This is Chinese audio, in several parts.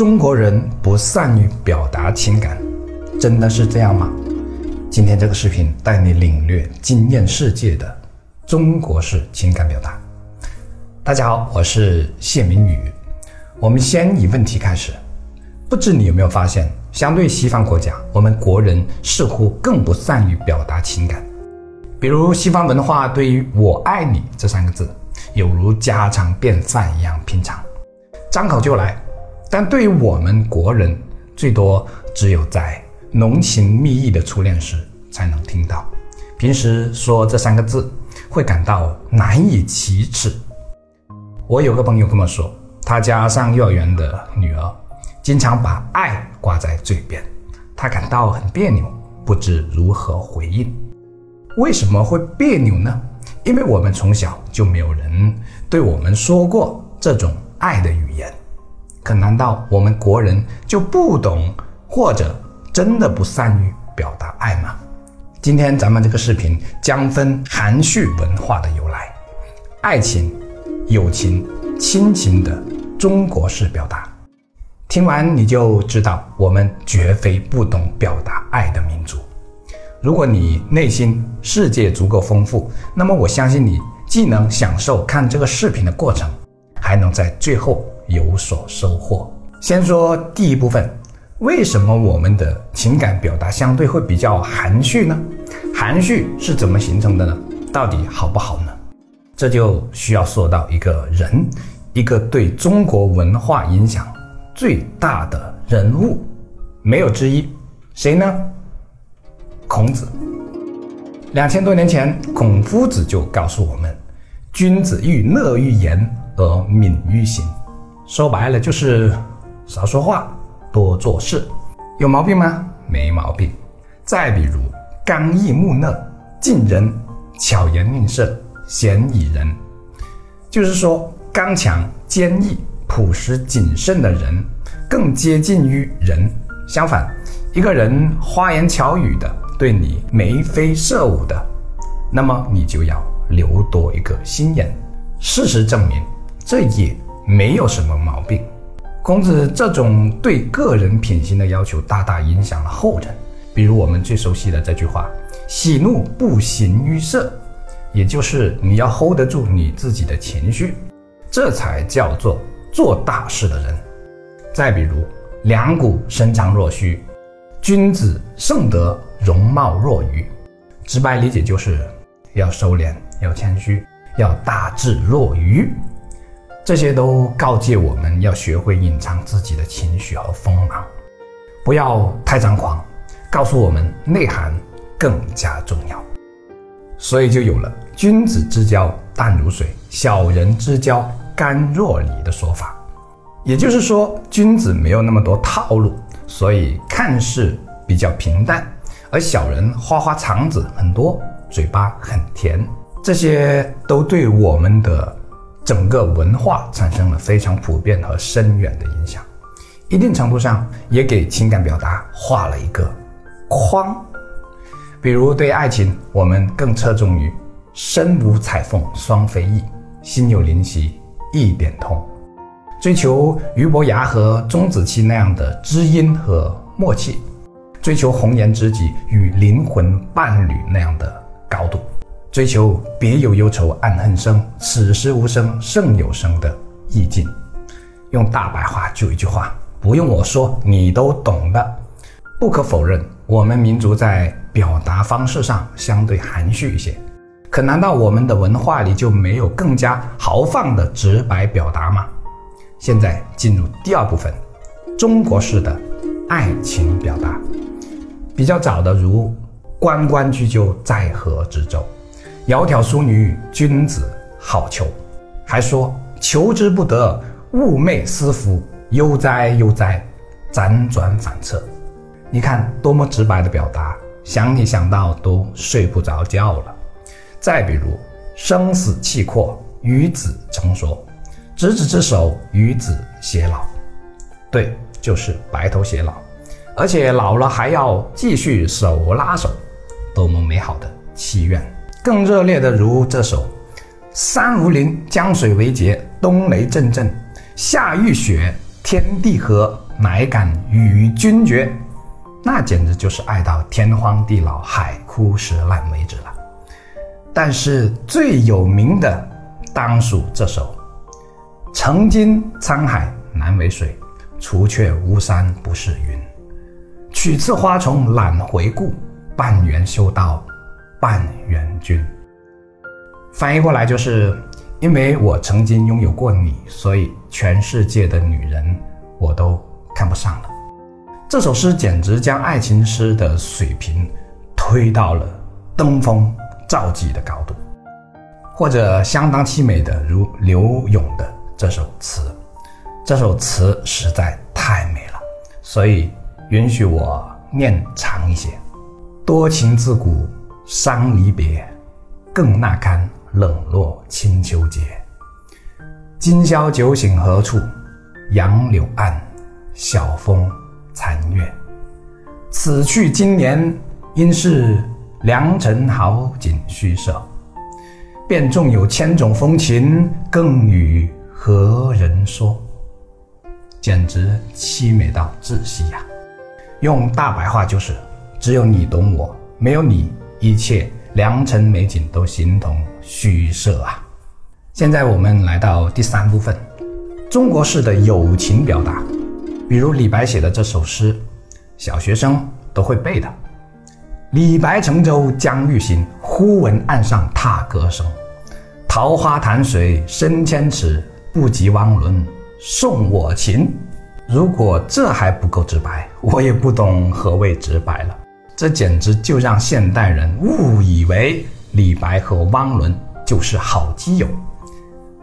中国人不善于表达情感，真的是这样吗？今天这个视频带你领略惊艳世界的中国式情感表达。大家好，我是谢明宇。我们先以问题开始。不知你有没有发现，相对西方国家，我们国人似乎更不善于表达情感。比如西方文化对于我爱你这三个字，有如家常便饭一样平常，张口就来。但对于我们国人，最多只有在浓情蜜意的初恋时才能听到。平时说这三个字，会感到难以启齿。我有个朋友跟我说，他家上幼儿园的女儿，经常把爱挂在嘴边，他感到很别扭，不知如何回应。为什么会别扭呢？因为我们从小就没有人对我们说过这种爱的语言。可难道我们国人就不懂，或者真的不善于表达爱吗？今天咱们这个视频将分含蓄文化的由来，爱情、友情、亲情的中国式表达。听完你就知道，我们绝非不懂表达爱的民族。如果你内心世界足够丰富，那么我相信你既能享受看这个视频的过程，还能在最后。有所收获。先说第一部分，为什么我们的情感表达相对会比较含蓄呢？含蓄是怎么形成的呢？到底好不好呢？这就需要说到一个人，一个对中国文化影响最大的人物，没有之一，谁呢？孔子。两千多年前，孔夫子就告诉我们：君子欲乐于言而敏于行。说白了就是少说话，多做事，有毛病吗？没毛病。再比如刚毅木讷、近人、巧言令色、鲜矣仁，就是说刚强、坚毅、朴实、谨慎的人更接近于人。相反，一个人花言巧语的，对你眉飞色舞的，那么你就要留多一个心眼。事实证明，这也。没有什么毛病。孔子这种对个人品行的要求，大大影响了后人。比如我们最熟悉的这句话：“喜怒不形于色”，也就是你要 hold 得住你自己的情绪，这才叫做做大事的人。再比如“两股深藏若虚”，君子盛德容貌若愚。直白理解就是要收敛，要谦虚，要大智若愚。这些都告诫我们要学会隐藏自己的情绪和锋芒，不要太张狂。告诉我们内涵更加重要，所以就有了“君子之交淡如水，小人之交甘若醴”的说法。也就是说，君子没有那么多套路，所以看似比较平淡；而小人花花肠子很多，嘴巴很甜。这些都对我们的。整个文化产生了非常普遍和深远的影响，一定程度上也给情感表达画了一个框。比如对爱情，我们更侧重于“身无彩凤双飞翼，心有灵犀一点通”，追求俞伯牙和钟子期那样的知音和默契，追求红颜知己与灵魂伴侣那样的高度。追求别有忧愁暗恨生，此时无声胜有声的意境。用大白话就一句话，不用我说，你都懂的。不可否认，我们民族在表达方式上相对含蓄一些。可难道我们的文化里就没有更加豪放的直白表达吗？现在进入第二部分，中国式的爱情表达。比较早的如“关关雎鸠，在河之洲”。窈窕淑女，君子好逑。还说求之不得，寤寐思服，悠哉悠哉，辗转反侧。你看多么直白的表达，想你想到都睡不着觉了。再比如生死契阔，与子成说；执子之手，与子偕老。对，就是白头偕老，而且老了还要继续手拉手，多么美好的祈愿！更热烈的如这首：“山无陵，江水为竭，冬雷阵阵，夏欲雪，天地合，乃敢与君绝，那简直就是爱到天荒地老、海枯石烂为止了。但是最有名的，当属这首《曾经沧海难为水，除却巫山不是云》。取次花丛懒回顾，半缘修道半缘君。翻译过来就是。因为我曾经拥有过你，所以全世界的女人我都看不上了。这首诗简直将爱情诗的水平推到了登峰造极的高度，或者相当凄美的如柳永的这首词。这首词实在太美了，所以允许我念长一些。多情自古伤离别，更那堪。冷落清秋节，今宵酒醒何处？杨柳岸，晓风残月。此去经年，应是良辰好景虚设。便纵有千种风情，更与何人说？简直凄美到窒息呀！用大白话就是：只有你懂我，没有你，一切。良辰美景都形同虚设啊！现在我们来到第三部分，中国式的友情表达，比如李白写的这首诗，小学生都会背的。李白乘舟将欲行，忽闻岸上踏歌声。桃花潭水深千尺，不及汪伦送我情。如果这还不够直白，我也不懂何谓直白了。这简直就让现代人误以为李白和汪伦就是好基友。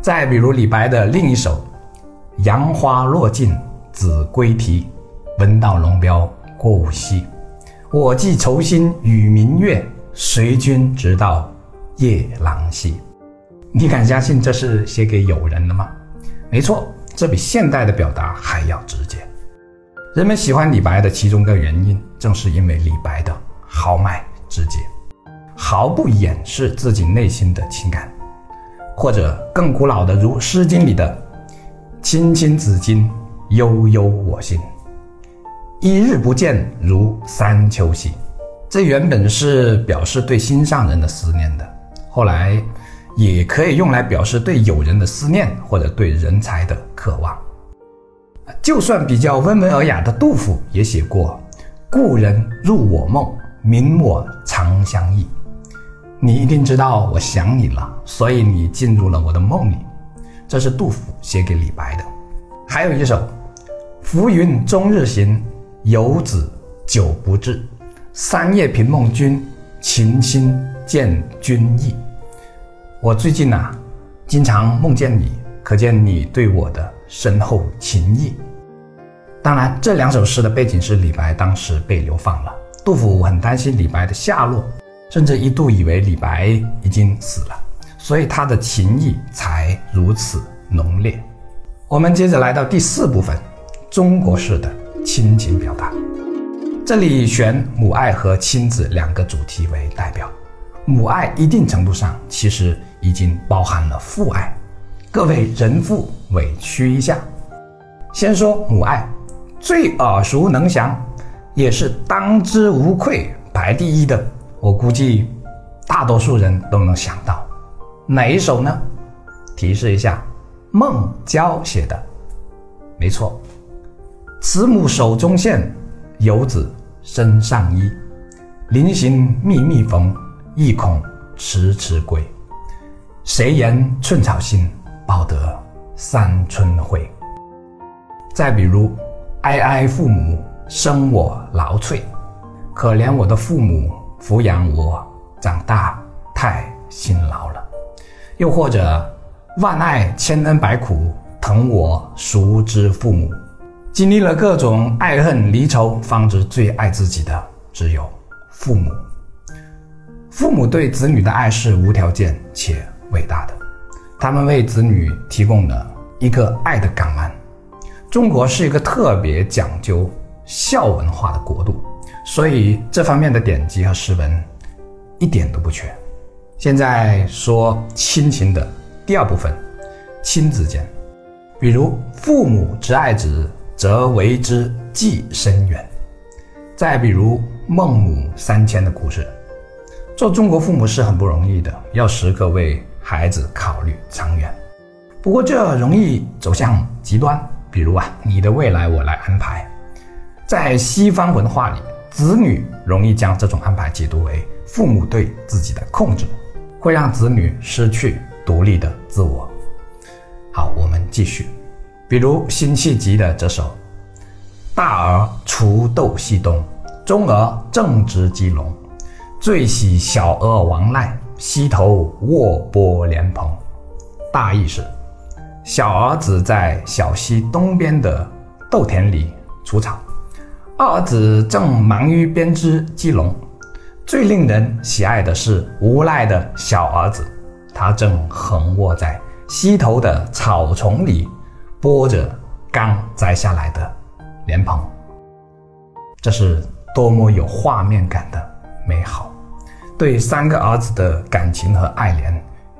再比如李白的另一首《杨花落尽子规啼》，闻道龙标过五溪，我寄愁心与明月，随君直到夜郎西。你敢相信这是写给友人的吗？没错，这比现代的表达还要直接。人们喜欢李白的其中一个原因，正是因为李白的豪迈直接，毫不掩饰自己内心的情感，或者更古老的，如《诗经》里的“青青子衿，悠悠我心”，一日不见，如三秋兮。这原本是表示对心上人的思念的，后来也可以用来表示对友人的思念，或者对人才的渴望。就算比较温文尔雅的杜甫也写过“故人入我梦，明我长相忆”。你一定知道我想你了，所以你进入了我的梦里。这是杜甫写给李白的。还有一首“浮云终日行，游子久不至。三夜频梦君，情心见君意。”我最近呐，经常梦见你，可见你对我的深厚情谊。当然，这两首诗的背景是李白当时被流放了。杜甫很担心李白的下落，甚至一度以为李白已经死了，所以他的情谊才如此浓烈。我们接着来到第四部分，中国式的亲情表达。这里选母爱和亲子两个主题为代表。母爱一定程度上其实已经包含了父爱。各位人父委屈一下，先说母爱。最耳熟能详，也是当之无愧排第一的，我估计大多数人都能想到，哪一首呢？提示一下，孟郊写的，没错。慈母手中线，游子身上衣。临行密密缝，意恐迟迟归。谁言寸草心，报得三春晖。再比如。哀哀父母生我劳瘁，可怜我的父母抚养我长大太辛劳了。又或者，万爱千恩百苦，疼我熟知父母？经历了各种爱恨离愁，方知最爱自己的只有父母。父母对子女的爱是无条件且伟大的，他们为子女提供了一个爱的港湾。中国是一个特别讲究孝文化的国度，所以这方面的典籍和诗文一点都不缺。现在说亲情的第二部分，亲子间，比如父母之爱子，则为之计深远。再比如孟母三迁的故事，做中国父母是很不容易的，要时刻为孩子考虑长远。不过这容易走向极端，比如啊，你的未来我来安排。在西方文化里，子女容易将这种安排解读为父母对自己的控制，会让子女失去独立的自我。好，我们继续，比如辛弃疾的这首：“大儿锄豆溪东，中儿正直鸡笼。最喜小儿王赖，溪头卧剥莲蓬。”大意是，小儿子在小溪东边的豆田里除草。二儿子正忙于编织鸡笼，最令人喜爱的是无赖的小儿子，他正横卧在溪头的草丛里，剥着刚摘下来的莲蓬。这是多么有画面感的美好，对三个儿子的感情和爱怜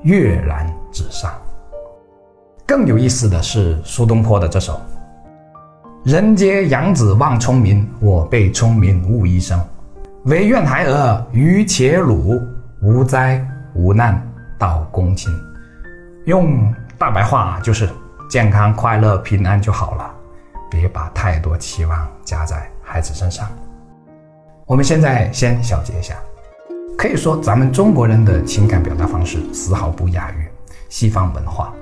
跃然纸上。更有意思的是苏东坡的这首。人皆养子望聪明，我辈聪明误一生。唯愿孩儿愚且鲁，无灾无难到公卿。用大白话就是健康、快乐、平安就好了，别把太多期望加在孩子身上。我们现在先小结一下，可以说咱们中国人的情感表达方式丝毫不亚于西方文化，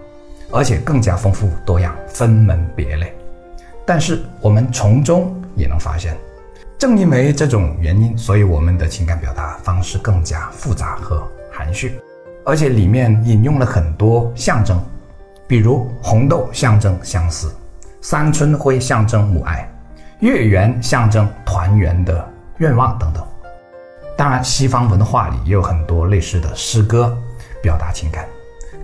而且更加丰富多样，分门别类。但是我们从中也能发现，正因为这种原因，所以我们的情感表达方式更加复杂和含蓄，而且里面引用了很多象征，比如红豆象征相思，三春晖象征母爱，月圆象征团圆的愿望等等。当然，西方文化里也有很多类似的诗歌表达情感。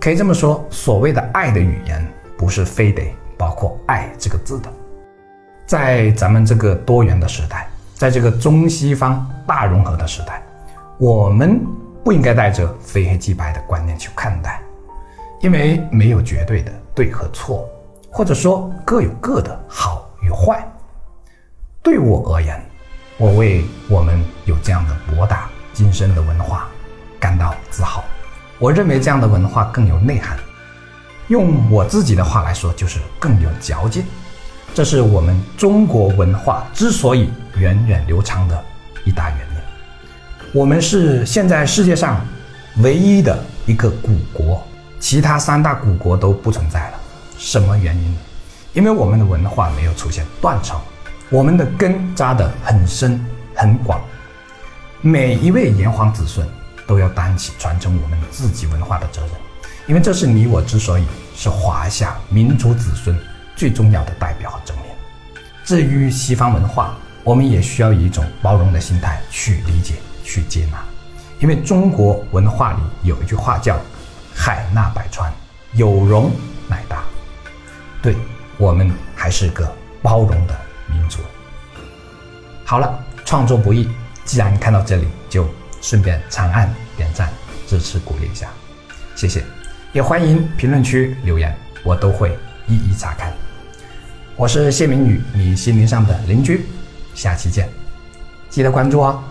可以这么说，所谓的爱的语言，不是非得包括“爱”这个字的。在咱们这个多元的时代，在这个中西方大融合的时代，我们不应该带着非黑即白的观念去看待，因为没有绝对的对和错，或者说各有各的好与坏。对我而言，我为我们有这样的博大精深的文化感到自豪。我认为这样的文化更有内涵，用我自己的话来说，就是更有嚼劲。这是我们中国文化之所以源远流长的一大原因。我们是现在世界上唯一的一个古国，其他三大古国都不存在了。什么原因？因为我们的文化没有出现断层，我们的根扎得很深很广。每一位炎黄子孙都要担起传承我们自己文化的责任，因为这是你我之所以是华夏民族子孙。最重要的代表和证明。至于西方文化，我们也需要以一种包容的心态去理解、去接纳，因为中国文化里有一句话叫“海纳百川，有容乃大”。对我们还是个包容的民族。好了，创作不易，既然看到这里，就顺便长按点赞支持鼓励一下，谢谢。也欢迎评论区留言，我都会一一查看。我是谢明宇，你心灵上的邻居，下期见，记得关注哦。